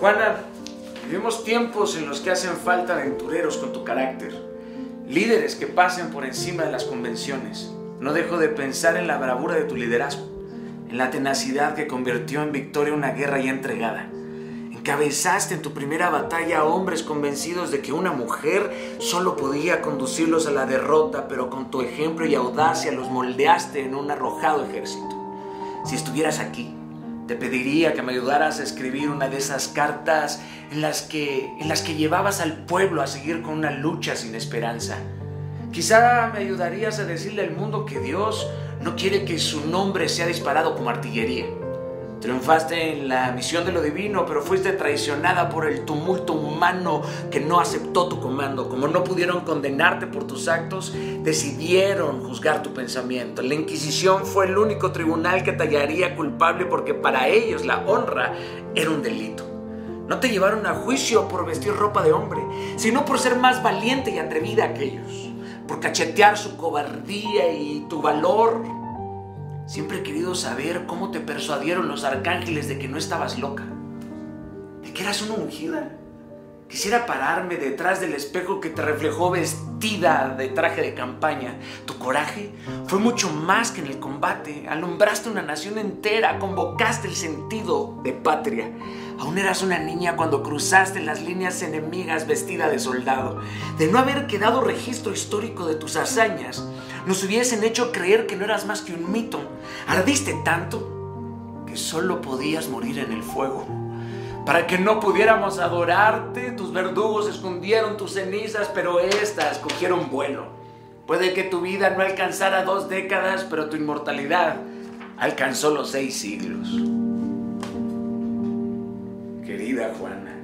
Juana, vivimos tiempos en los que hacen falta aventureros con tu carácter, líderes que pasen por encima de las convenciones. No dejo de pensar en la bravura de tu liderazgo, en la tenacidad que convirtió en victoria una guerra ya entregada. Encabezaste en tu primera batalla a hombres convencidos de que una mujer solo podía conducirlos a la derrota, pero con tu ejemplo y audacia los moldeaste en un arrojado ejército. Si estuvieras aquí, te pediría que me ayudaras a escribir una de esas cartas en las que, en las que llevabas al pueblo a seguir con una lucha sin esperanza. Quizá me ayudarías a decirle al mundo que Dios no quiere que su nombre sea disparado como artillería. Triunfaste en la misión de lo divino, pero fuiste traicionada por el tumulto humano que no aceptó tu comando. Como no pudieron condenarte por tus actos, decidieron juzgar tu pensamiento. La Inquisición fue el único tribunal que te hallaría culpable porque para ellos la honra era un delito. No te llevaron a juicio por vestir ropa de hombre, sino por ser más valiente y atrevida que ellos, por cachetear su cobardía y tu valor Siempre he querido saber cómo te persuadieron los arcángeles de que no estabas loca, de que eras una ungida. Quisiera pararme detrás del espejo que te reflejó vestida de traje de campaña. Tu coraje fue mucho más que en el combate. Alumbraste una nación entera, convocaste el sentido de patria. Aún eras una niña cuando cruzaste las líneas enemigas vestida de soldado. De no haber quedado registro histórico de tus hazañas, nos hubiesen hecho creer que no eras más que un mito. Ardiste tanto que solo podías morir en el fuego. Para que no pudiéramos adorarte, tus verdugos escondieron tus cenizas, pero éstas cogieron vuelo. Puede que tu vida no alcanzara dos décadas, pero tu inmortalidad alcanzó los seis siglos. Querida Juana,